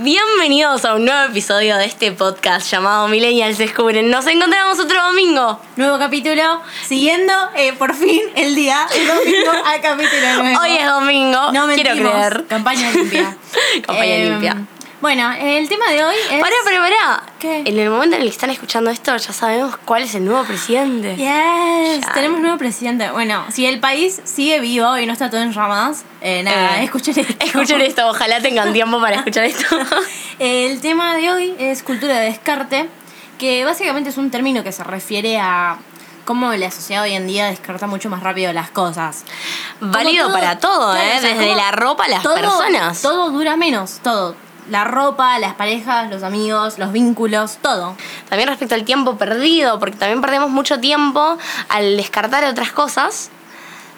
Bienvenidos a un nuevo episodio de este podcast llamado Millennials Descubren. Nos encontramos otro domingo. Nuevo capítulo, siguiendo eh, por fin el día, el domingo al capítulo nuevo. Hoy es domingo. no Quiero mentimos. creer. Campaña limpia. Campaña Eh, limpia. Bueno, el tema de hoy es... Pará, pará, pará. ¿Qué? En el momento en el que están escuchando esto, ya sabemos cuál es el nuevo presidente. Yes, Ya. tenemos nuevo presidente. Bueno, si el país sigue vivo y no está todo en ramas, eh, nada, Eh, escuchen esto. Escuchen esto, ojalá tengan tiempo para escuchar esto. El tema de hoy es cultura de descarte, que básicamente es un término que se refiere a cómo la sociedad hoy en día descarta mucho más rápido las cosas. Válido para todo, claro, ¿eh? o sea, Desde la ropa a las todo- personas. Todo dura menos, todo. La ropa, las parejas, los amigos, los vínculos, todo. También respecto al tiempo perdido, porque también perdemos mucho tiempo al descartar otras cosas.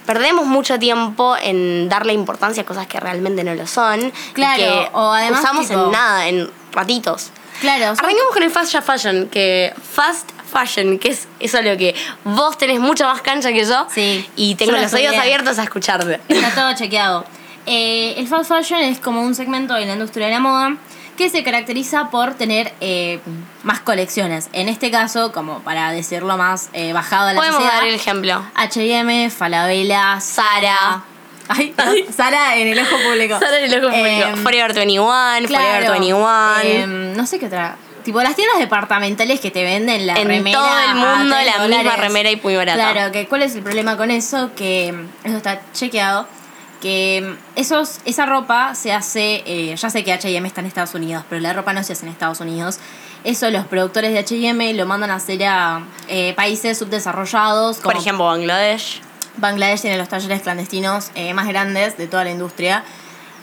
Perdemos mucho tiempo en darle importancia a cosas que realmente no lo son. y Claro, que o además, usamos tipo- en nada, en ratitos. Claro, son- Arranquemos con el fast fashion, que fast fashion, que es eso lo que vos tenés mucha más cancha que yo. Sí, Y tengo los oídos abiertos a escucharte. Está todo chequeado. Eh, el fast fashion es como un segmento de la industria de la moda que se caracteriza por tener eh, más colecciones. En este caso, como para decirlo más eh, bajado a la Podemos sociedad, dar el ejemplo. H&M, Falabella, Sara. Ay, Sara en el ojo público. Sara en el ojo público. Em, Forever 21, Forever claro, 21. em, no sé qué otra. Tipo las tiendas departamentales que te venden la En remera. todo el mundo la misma dólares. remera y muy barata. Claro, que cuál es el problema con eso, que eso está chequeado, que esos, esa ropa se hace, eh, ya sé que H&M está en Estados Unidos, pero la ropa no se hace en Estados Unidos. Eso los productores de H&M lo mandan a hacer a eh, países subdesarrollados, como Por ejemplo, Bangladesh. Bangladesh tiene los talleres clandestinos eh, más grandes de toda la industria.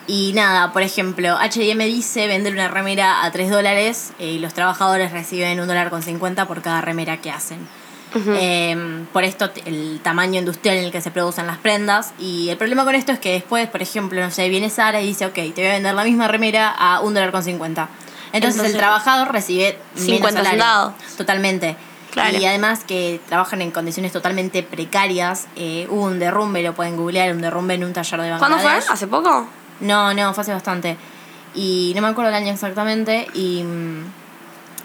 Y nada, por ejemplo, HM dice vender una remera a 3 dólares eh, y los trabajadores reciben un dólar con 50 por cada remera que hacen. Eh, por esto el tamaño industrial en el que se producen las prendas. Y el problema con esto es que después, por ejemplo, no sé, viene Sara y dice, ok, te voy a vender la misma remera a un dólar con 50. Entonces, Entonces, el trabajador recibe 50 menos salario. centavos. Totalmente. Claro. Y además que trabajan en condiciones totalmente precarias. Eh, hubo un derrumbe, lo pueden googlear, un derrumbe en un taller de ¿Cuándo Bangladesh. fue? ¿Hace poco? No, no, fue hace bastante. Y no me acuerdo el año exactamente. Y mm,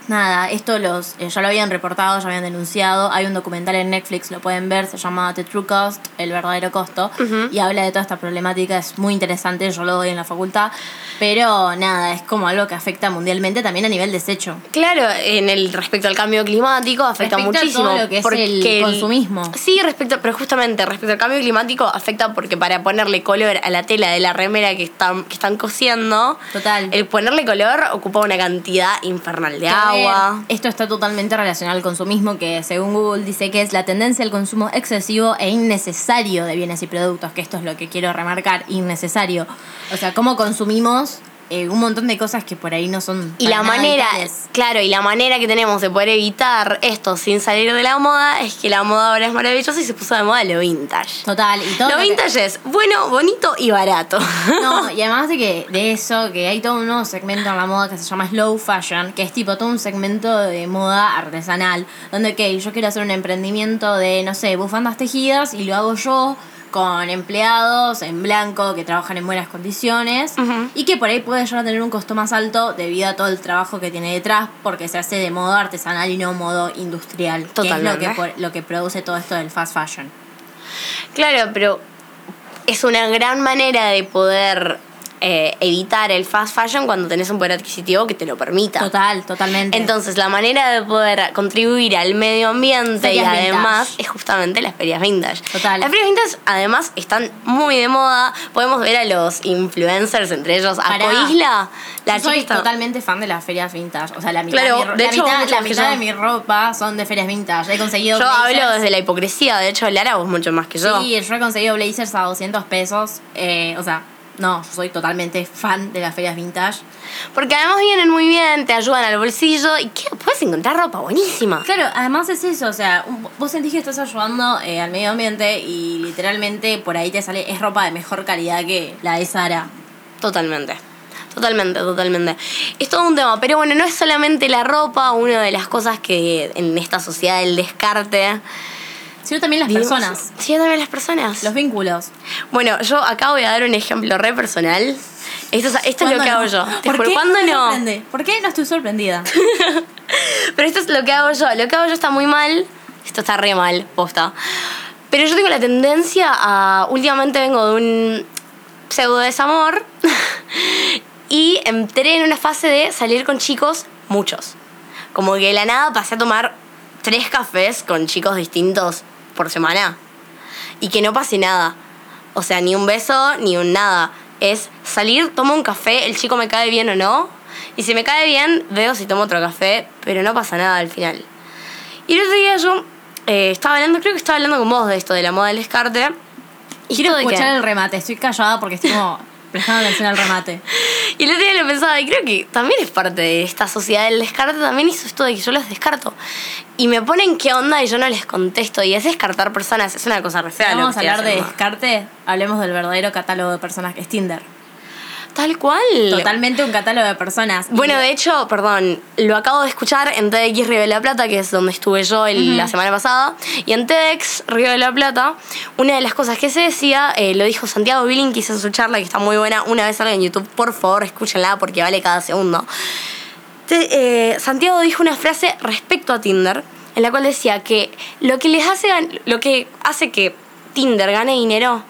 nada, esto los eh, ya lo habían reportado, ya habían denunciado. Hay un documental en Netflix, lo pueden ver, se llama The True Cost, el verdadero costo. Y habla de toda esta problemática, es muy interesante, yo lo doy en la facultad. Pero nada, es como algo que afecta mundialmente también a nivel desecho. Claro, en el respecto al cambio climático afecta Respecto a muchísimo. todo lo que es el consumismo. Sí, respecto, pero justamente respecto al cambio climático afecta porque para ponerle color a la tela de la remera que están, que están cosiendo, Total. el ponerle color ocupa una cantidad infernal de a ver, Esto está totalmente relacionado al consumismo, que según Google dice que es la tendencia al consumo excesivo e innecesario de bienes y productos, que esto es lo que quiero remarcar, innecesario. O sea, cómo consumimos eh, un montón de cosas que por ahí no son... Y la manera, vitales. claro, y la manera que tenemos de poder evitar esto sin salir de la moda es que la moda ahora es maravillosa y se puso de moda lo vintage. Total, y todo... Lo lo que- vintage es bueno, bonito y barato. No, y además de que de eso, que hay todo un nuevo segmento en la moda que se llama slow fashion, que es tipo todo un segmento de moda artesanal, donde, ok, yo quiero hacer un emprendimiento de, no sé, bufandas tejidas y lo hago yo con empleados en blanco que trabajan en buenas condiciones y que por ahí puede llegar a tener un costo más alto debido a todo el trabajo que tiene detrás porque se hace de modo artesanal y no modo industrial, que es lo Totalmente. que, lo que produce todo esto del fast fashion. Claro, pero es una gran manera de poder eh, evitar el fast fashion cuando tenés un poder adquisitivo que te lo permita. Total, totalmente. Entonces, la manera de poder contribuir al medio ambiente Ferias y además vintage. es justamente las ferias vintage. Total. Las ferias vintage además están muy de moda. Podemos ver a los influencers, entre ellos a. Coisla. La Yo soy está- totalmente fan de las ferias vintage. O sea, la mitad, Claro, mi, de la hecho, mitad, la yo. de mi ropa son de ferias vintage. He conseguido Yo blazers. hablo desde la hipocresía. De hecho, Lara, vos mucho más que yo. Sí, yo he conseguido blazers a 200 pesos. Eh, o sea, no, yo soy totalmente fan de las ferias vintage. Porque además vienen muy bien, te ayudan al bolsillo y ¿qué? puedes encontrar ropa buenísima. Claro, además es eso, o sea, vos sentís que estás ayudando eh, al medio ambiente y literalmente por ahí te sale, es ropa de mejor calidad que la de Sara. Totalmente. Totalmente, totalmente. Es todo un tema, pero bueno, no es solamente la ropa, una de las cosas que en esta sociedad del descarte... Sino también las vivimos- personas, Sí, también las personas. los vínculos. Bueno, yo acá voy a dar un ejemplo re personal Esto es, esto es lo ¿Cuándo que hago no? yo. Te ¿Por juro, qué? ¿Cuándo no? sorprende. ¿Por qué no estoy sorprendida? Pero esto es lo que hago yo. Lo que hago yo está muy mal. Esto está re mal, posta. Pero yo tengo la tendencia a. Últimamente vengo de un pseudo desamor. y entré en una fase de salir con chicos, muchos. Como que de la nada pasé a tomar tres cafés con chicos distintos por semana. Y que no pase nada. O sea, ni un beso, ni un nada. Es salir, tomo un café, el chico me cae bien o no. Y si me cae bien, veo si tomo otro café, pero no pasa nada al final. Y el otro día yo eh, estaba hablando, creo que estaba hablando con vos de esto, de la moda del descarte. Y Quiero que- escuchar el remate. Estoy callada porque estoy como prestando atención al remate. Y el otro día lo pensaba, y creo que también es parte de esta sociedad del descarte, también hizo esto de que yo los descarto. Y me ponen qué onda y yo no les contesto. Y es descartar personas, es una cosa re fea. vamos a hablar de descarte, hablemos del verdadero catálogo de personas que es Tinder. Tal cual. Totalmente un catálogo de personas. Bueno, de hecho, perdón, lo acabo de escuchar en TEDx Río de la Plata, que es donde estuve yo el- la semana pasada. Y en TEDx Río de la Plata, una de las cosas que se decía, eh, lo dijo Santiago Billing, en su charla, que está muy buena. Una vez salga en YouTube, por favor, escúchenla porque vale cada segundo. Te- eh, Santiago dijo una frase respecto a Tinder, en la cual decía que lo que les hace, lo que hace que Tinder gane dinero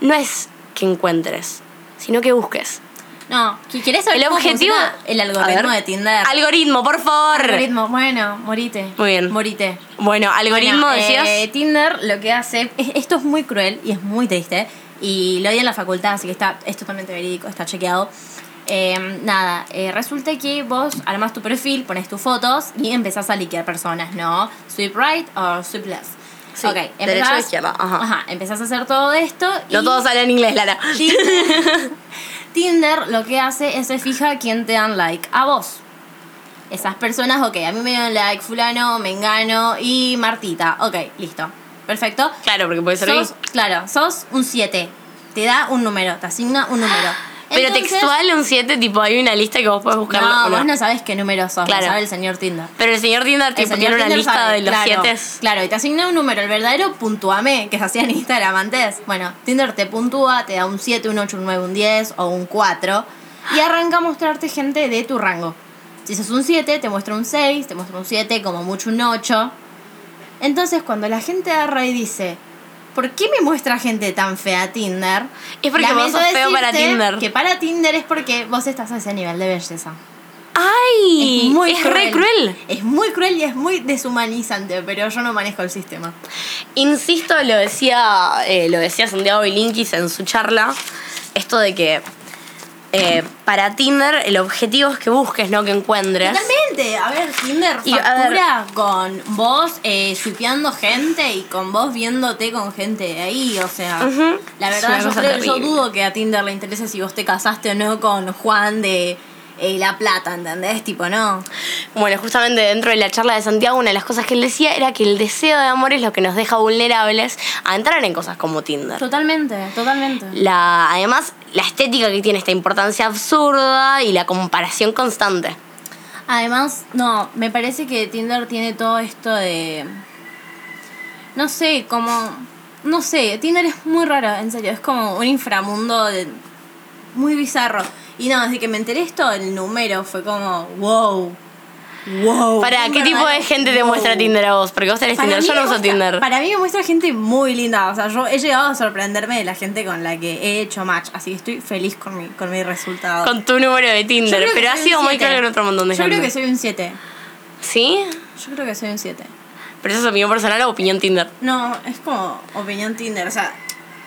no es que encuentres, sino que busques. No, ¿qui- ¿quieres saber El cómo objetivo. el algoritmo de Tinder? Algoritmo, por favor. Algoritmo, bueno, morite. Muy bien. Morite. Bueno, algoritmo Bueno, decías. eh, Tinder lo que hace. es- esto es muy cruel y es muy triste. Y lo di en la facultad, así que está, es totalmente verídico, está chequeado. Eh, nada, eh, resulta que vos armas tu perfil, pones tus fotos y empezás a liquear personas, ¿no? Swipe right o swipe left. Sí, ok, derecha o empezás, izquierda, ajá. Ajá, empezás a hacer todo esto. no y todos hablan inglés, Lara. Tinder, Tinder lo que hace es se fija quién te dan like a vos. Esas personas, ok, a mí me dieron like fulano, mengano y Martita. Ok, listo. Perfecto. Claro, porque puede ser Sos, claro, sos un 7. Te da un número, te asigna un número. Pero Entonces- textual, un 7, tipo, hay una lista que vos podés buscar. No, ¿o vos no sabés qué número sos, Claro. lo sabe el señor Tinder. Pero el señor Tinder tipo, señor tiene una Tinder lista sabe, de los claro, 7. Claro, y te asigna un número, el verdadero puntuame, que se hacía en Instagram antes. Bueno, Tinder te puntúa, te da un 7, un 8, un 9, un 10 o un 4. Y arranca a mostrarte gente de tu rango. Si sos un 7, te muestra un 6, te muestra un 7, como mucho un 8. Entonces, cuando la gente agarra y dice, ¿por qué me muestra gente tan fea Tinder? Es porque vos sos feo para Tinder. Que para Tinder es porque vos estás a ese nivel de belleza. ¡Ay! Es muy re cruel. Es muy cruel y es muy deshumanizante, pero yo no manejo el sistema. Insisto, lo decía, eh, lo decía Santiago Bilinkis en su charla, esto de que eh, para Tinder el objetivo es que busques, no que encuentres. Totalmente. A ver, Tinder Y, factura con vos eh, gente y con vos viéndote con gente de ahí. O sea, la verdad yo, creo, dudo que a Tinder le interese si vos te casaste o no con Juan de eh, La Plata, ¿entendés? Tipo, no. Bueno, justamente dentro de la charla de Santiago, una de las cosas que él decía era que el deseo de amor es lo que nos deja vulnerables a entrar en cosas como Tinder. Totalmente, totalmente. La, además, la estética que tiene esta importancia absurda y la comparación constante. Además, no, me parece que Tinder tiene todo esto de. No sé, como. No sé, Tinder es muy raro, en serio. Es como un inframundo de, muy bizarro. Y no, desde que me enteré esto, el número fue como. ¡Wow! ¡Wow! Para, ¿qué tipo de gente te wow. muestra Tinder a vos? Porque vos tenés Para Tinder, yo no uso muestra- Tinder. Para mí me muestra gente muy linda. O sea, yo he llegado a sorprenderme de la gente con la que he hecho match. Así que estoy feliz con mi, con mi resultado. Con tu número de Yo Tinder, pero ha sido muy claro en otro montón de Yo gente. creo que soy un 7. ¿Sí? Yo creo que soy un 7. ¿Pero eso es opinión personal o opinión Tinder? No, es como opinión Tinder, o sea,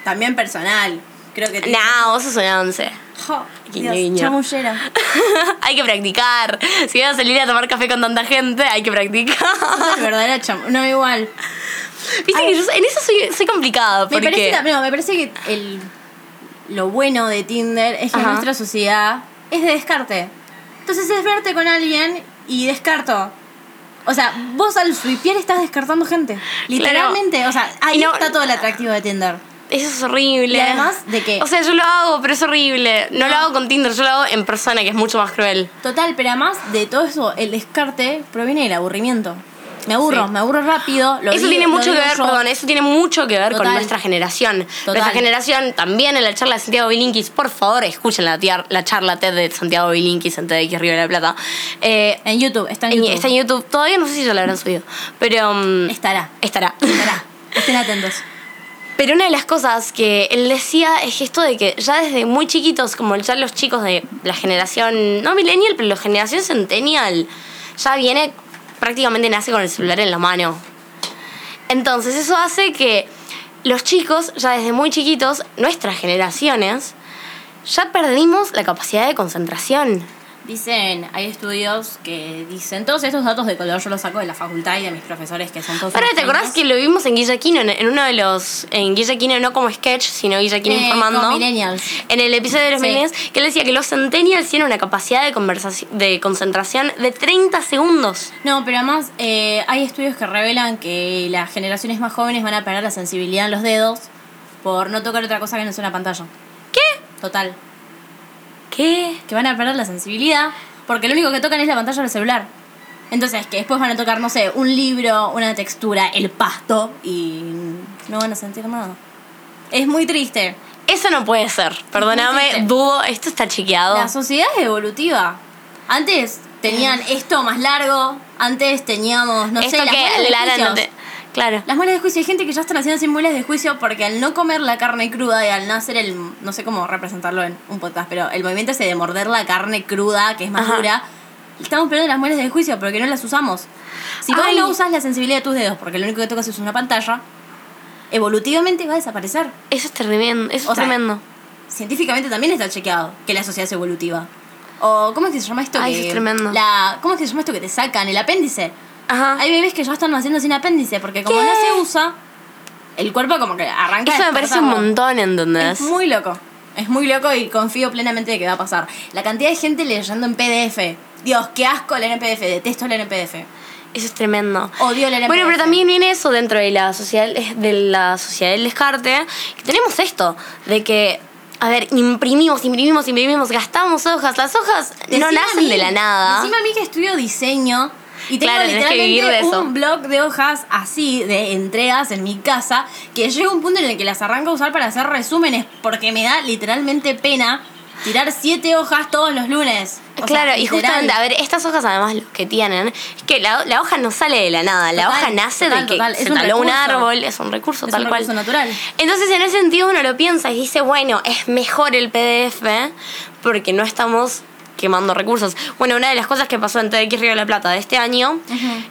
también personal. Creo que. Nah, vos sos un 11. Jo, Guiño, Dios, guiño. chamullera. hay que practicar. Si vas a salir a tomar café con tanta gente, hay que practicar. Sos verdadera. No, igual. Viste que yo en eso soy, soy complicada. Me Porque... parece, no, me parece que el, lo bueno de Tinder es que Ajá. nuestra sociedad es de descarte. Entonces es verte con alguien y descarto. O sea, vos al swipear estás descartando gente. Literalmente, o sea, ahí no- está todo el atractivo de Tinder. Eso es horrible. Y además de que- O sea, yo lo hago, pero es horrible. No, lo hago con Tinder, yo lo hago en persona, que es mucho más cruel. Total, pero además de todo eso, el descarte proviene del aburrimiento. Me aburro, Sí. me aburro rápido. Lo eso digo- tiene mucho que ver, yo. perdón, eso tiene mucho que ver con nuestra generación. Total. Nuestra generación, también en la charla de Santiago Bilinkis, por favor, escuchen la, la charla TED de Santiago Bilinkis en TEDx Río de la Plata. Eh, En YouTube, está en en- YouTube. está en YouTube. Todavía no sé si ya la habrán subido, pero mm, Estará. estará. Estará. Estén atentos. Pero una de las cosas que él decía es esto de que ya desde muy chiquitos, como ya los chicos de la generación, no millennial, pero la generación centennial, ya viene, prácticamente nace con el celular en la mano. Entonces eso hace que los chicos, ya desde muy chiquitos, nuestras generaciones, ya perdimos la capacidad de concentración. Dicen, hay estudios que dicen, todos estos datos de color yo los saco de la facultad y de mis profesores que son todos... Ahora, ¿te acordás que lo vimos en Guillaquino, en, uno de los... En Guillaquino no como sketch, sino Guillaquino Eh, informando. con millennials. En el episodio de los Sí. millennials, que él decía que los centennials tienen una capacidad de, conversación, de concentración de 30 segundos. No, pero además eh, hay estudios que revelan que las generaciones más jóvenes van a perder la sensibilidad en los dedos por no tocar otra cosa que no sea una pantalla. ¿Qué? Total. ¿Qué? Que van a perder la sensibilidad porque lo único que tocan es la pantalla del celular. Entonces, que después van a tocar, no sé, un libro, una textura, el pasto y no van a sentir nada. Es muy triste. Eso no puede ser. Perdóname, dudo. Esto está chequeado. La sociedad es evolutiva. Antes tenían esto más largo, antes teníamos, no Esto sé, que Lara no te... Claro. Las muelas de juicio, hay gente que ya están haciendo sin muelas de juicio porque al no comer la carne cruda y al no hacer el, no sé cómo representarlo en un podcast, pero el movimiento ese de morder la carne cruda, que es más Ajá. dura, estamos perdiendo las muelas de juicio porque no las usamos. Si vos Ay. no usas la sensibilidad de tus dedos porque lo único que tocas es una pantalla, evolutivamente va a desaparecer. Eso es tremendo. Eso O es sea, tremendo. Científicamente también está chequeado que la sociedad es evolutiva. O, ¿cómo es que se llama esto? Ay, que, eso es tremendo. La, ¿Cómo es que se llama esto que te sacan? El apéndice. Ajá. Hay bebés que ya están naciendo sin apéndice porque como ¿Qué? no se usa, el cuerpo como que arranca Eso me parece un montón, ¿entendés? Es muy loco. Es muy loco y confío plenamente de que va a pasar. La cantidad de gente leyendo en PDF. Dios, qué asco leer en PDF. Detesto leer en PDF. Eso es tremendo. Odio leer en Bueno, pero también viene eso dentro de la sociedad de la sociedad del descarte, que tenemos esto de que a ver, imprimimos, imprimimos, imprimimos, gastamos hojas. Las hojas no Decime nacen mí- de la nada. Decime a mí que estudio diseño y tengo Claro, tenés que literalmente vivir de eso. un blog de hojas así, de entregas en mi casa, que llega un punto en el que las arranco a usar para hacer resúmenes porque me da literalmente pena tirar siete hojas todos los lunes. O sea, Claro, y justamente, a ver, estas hojas además lo que tienen es que la, la hoja no sale de la nada, la Total, hoja nace total, de que total, es se un taló un árbol, es un recurso Es tal un cual. recurso natural. Entonces, en ese sentido, uno lo piensa y dice, bueno, es mejor el PDF porque no estamos quemando recursos. Bueno, una de las cosas que pasó en TX Río de la Plata de este año,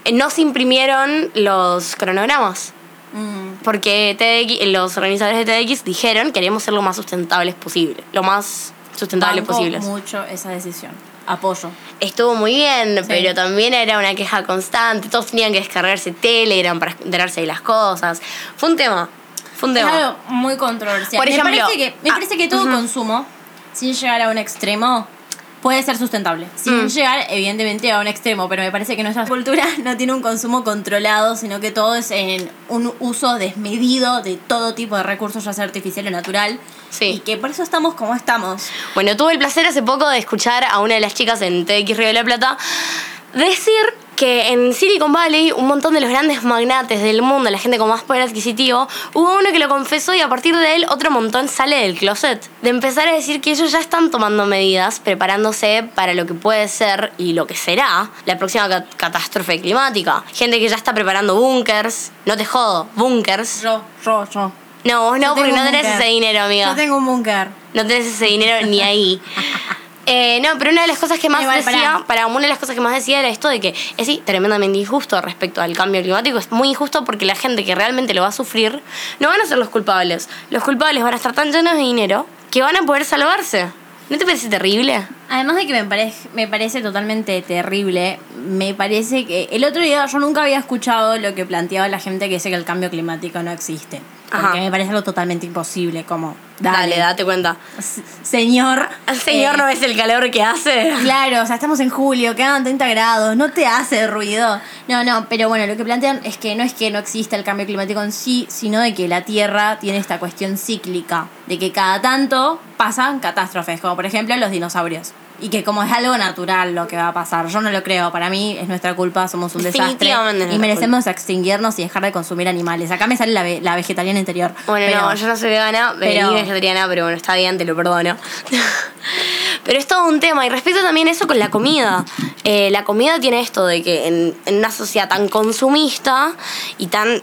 eh, no se imprimieron los cronogramas. Mm. Porque TDX, los organizadores de TDX dijeron queremos ser lo más sustentables posible, lo más sustentable Banco posible. mucho esa decisión. Apoyo. Estuvo muy bien, Sí. pero también era una queja constante. Todos tenían que descargarse Telegram para enterarse de las cosas. Fue un tema. Fue un Es tema. algo muy controversial. Por ejemplo, me parece que, me ah, parece que todo consumo, sin llegar a un extremo, puede ser sustentable. Sin Mm. llegar, evidentemente, a un extremo, pero me parece que nuestra cultura no tiene un consumo controlado, sino que todo es en un uso desmedido de todo tipo de recursos, ya sea artificial o natural. Sí. Y que por eso estamos como estamos. Bueno, tuve el placer hace poco de escuchar a una de las chicas en TX Río de la Plata decir que en Silicon Valley un montón de los grandes magnates del mundo, la gente con más poder adquisitivo, hubo uno que lo confesó y a partir de él otro montón sale del closet. De empezar a decir que ellos ya están tomando medidas, preparándose para lo que puede ser y lo que será la próxima ca- catástrofe climática. Gente que ya está preparando búnkers, no te jodo, búnkers. Yo, yo, yo. No, vos no, porque no tenés ese dinero, amiga. Yo tengo un búnker. No tenés ese dinero ni ahí. Eh, no, pero una de las cosas que más Igual, decía, para una de las cosas que más decía era esto de que es sí, tremendamente injusto respecto al cambio climático. Es muy injusto porque la gente que realmente lo va a sufrir no van a ser los culpables. Los culpables van a estar tan llenos de dinero que van a poder salvarse. ¿No te parece terrible? Además de que me, parece me parece totalmente terrible, me parece que el otro día yo nunca había escuchado lo que planteaba la gente que dice que el cambio climático no existe. Porque Ajá. me parece algo totalmente imposible, como... Dale, date cuenta. Señor... ¿El señor eh, no ves el calor que hace? Claro, o sea, estamos en julio, quedan 30 grados, no te hace ruido. No, no, pero bueno, lo que plantean es que no es que no exista el cambio climático en sí, sino de que la Tierra tiene esta cuestión cíclica, de que cada tanto pasan catástrofes, como por ejemplo los dinosaurios. Y que como es algo natural lo que va a pasar. Yo no lo creo, para mí es nuestra culpa, somos un desastre y merecemos extinguirnos y dejar de consumir animales. Acá me sale la, ve- la vegetariana interior. Bueno, pero- no, yo no soy vegana, pero- vegetariana, pero bueno, está bien, te lo perdono. pero es todo un tema. Y respecto también eso con la comida. Eh, la comida tiene esto de que en, en una sociedad tan consumista y tan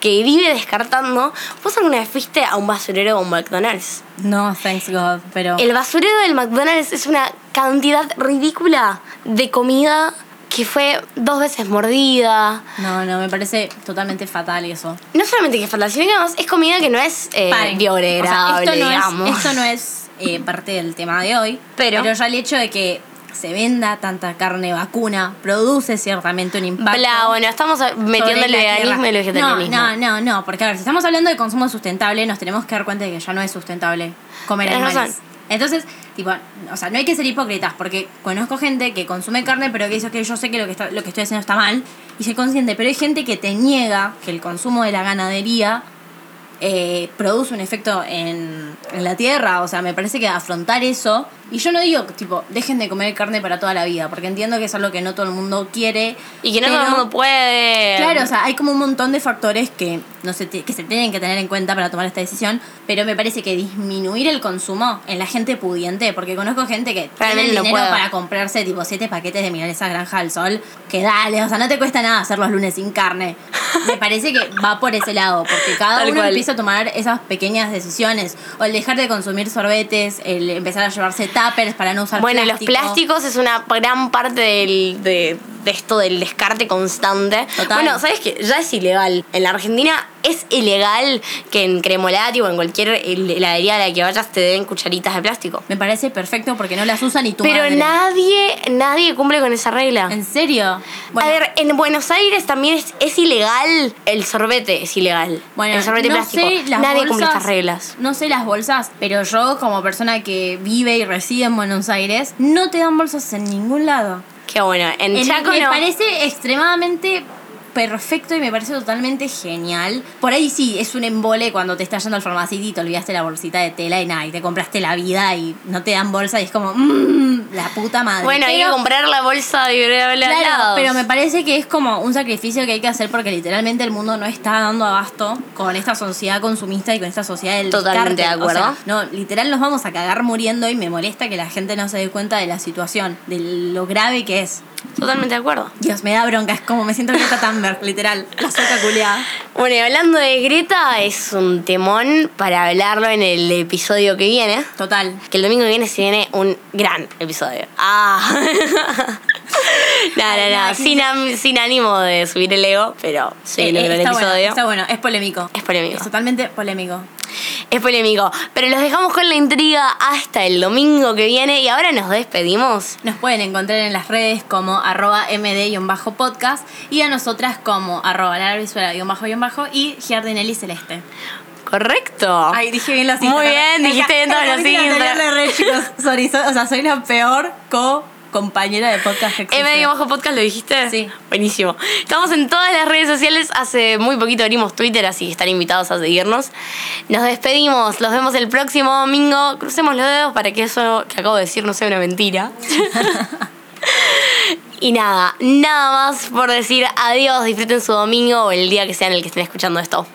que vive descartando, ¿vos alguna vez fuiste a un basurero o un McDonald's? No, thanks God, pero... El basurero del McDonald's es una cantidad ridícula de comida que fue dos veces mordida. No, no, me parece totalmente fatal eso. No solamente que es fatal, sino que además es comida que no es eh, biodegradable, O sea, esto no digamos. es, esto no es eh, parte del tema de hoy, Pero- ya el hecho de que se venda tanta carne vacuna produce ciertamente un impacto. Bla, bueno, estamos metiendo el veganismo tierra. y el vegetarianismo. No, no, no, no, porque a ver, si estamos hablando de consumo sustentable, nos tenemos que dar cuenta de que ya no es sustentable comer animales. Entonces, tipo, o sea, no hay que ser hipócritas, porque conozco gente que consume carne, pero que dice que yo sé que lo que, está, lo que estoy haciendo está mal, y soy consciente, pero hay gente que te niega que el consumo de la ganadería eh, produce un efecto en, en la tierra. O sea, me parece que afrontar eso. Y yo no digo, tipo, dejen de comer carne para toda la vida, porque entiendo que es algo que no todo el mundo quiere. Y que no todo el mundo puede. Claro, o sea, hay como un montón de factores que, no se que se tienen que tener en cuenta para tomar esta decisión, pero me parece que disminuir el consumo en la gente pudiente, porque conozco gente que tiene Realmente el no dinero para comprarse tipo siete paquetes de milanesa granja al sol, que dale, o sea, no te cuesta nada hacer los lunes sin carne. Me parece que va por ese lado, porque cada Tal uno cual. empieza a tomar esas pequeñas decisiones, o el dejar de consumir sorbetes, el empezar a llevarse tuppers para no usar Bueno, plástico. los plásticos es una gran parte del, de, de esto del descarte constante. Total. Bueno, ¿sabes qué? Ya es ilegal. En la Argentina es ilegal que en Cremolati o en cualquier heladería a la que vayas te den cucharitas de plástico. Me parece perfecto porque no las usa ni tu Pero madre. nadie, nadie cumple con esa regla. ¿En serio? a ver, en Buenos Aires también es, es ilegal el sorbete, es ilegal. Bueno, el sorbete no plástico. sé las Nadie bolsas, cumple estas reglas. No sé las bolsas, pero yo como persona que vive y reside en Buenos Aires, no te dan bolsas en ningún lado. Qué bueno. En, En- Chaco me no. parece extremadamente perfecto y me parece totalmente genial. Por ahí sí, es un embole cuando te estás yendo al farmacito y te olvidaste la bolsita de tela y nada, y te compraste la vida y no te dan bolsa y es como, mmm, la puta madre. Bueno, hay que comprar la bolsa al Claro, pero me parece que es como un sacrificio que hay que hacer porque literalmente el mundo no está dando abasto con esta sociedad consumista y con esta sociedad del Totalmente de acuerdo. O sea, no, literal nos vamos a cagar muriendo y me molesta que la gente no se dé cuenta de la situación, de lo grave que es. Totalmente de acuerdo. Dios, me da bronca, es como me siento Greta Thunberg, literal, la soca culiada. Bueno, y hablando de Greta, es un temón para hablarlo en el episodio que viene. Total. Que el domingo que viene se viene un gran episodio. Ah. no, no, no. Sin, ánimo de subir el ego, pero viene Eh, gran está bueno, episodio. está bueno, es polémico. Es polémico. Es totalmente polémico. Es polémico. Pero los dejamos con la intriga hasta el domingo que viene. Y ahora nos despedimos. Nos pueden encontrar en las redes como arroba md-podcast y a nosotras como arroba bajo y Giardinelli Celeste. Correcto. Ay, dije bien los Muy Instagram. bien, dijiste bien todos los. Sorry, so- o sea, soy la peor co-compañera de podcast. M bajo podcast, ¿lo dijiste? Sí. Buenísimo. Estamos en todas las redes sociales. Hace muy poquito abrimos Twitter, así que están invitados a seguirnos. Nos despedimos. Los vemos el próximo domingo. Crucemos los dedos para que eso que acabo de decir no sea una mentira. y nada, nada más por decir adiós. Disfruten su domingo o el día que sea en el que estén escuchando esto.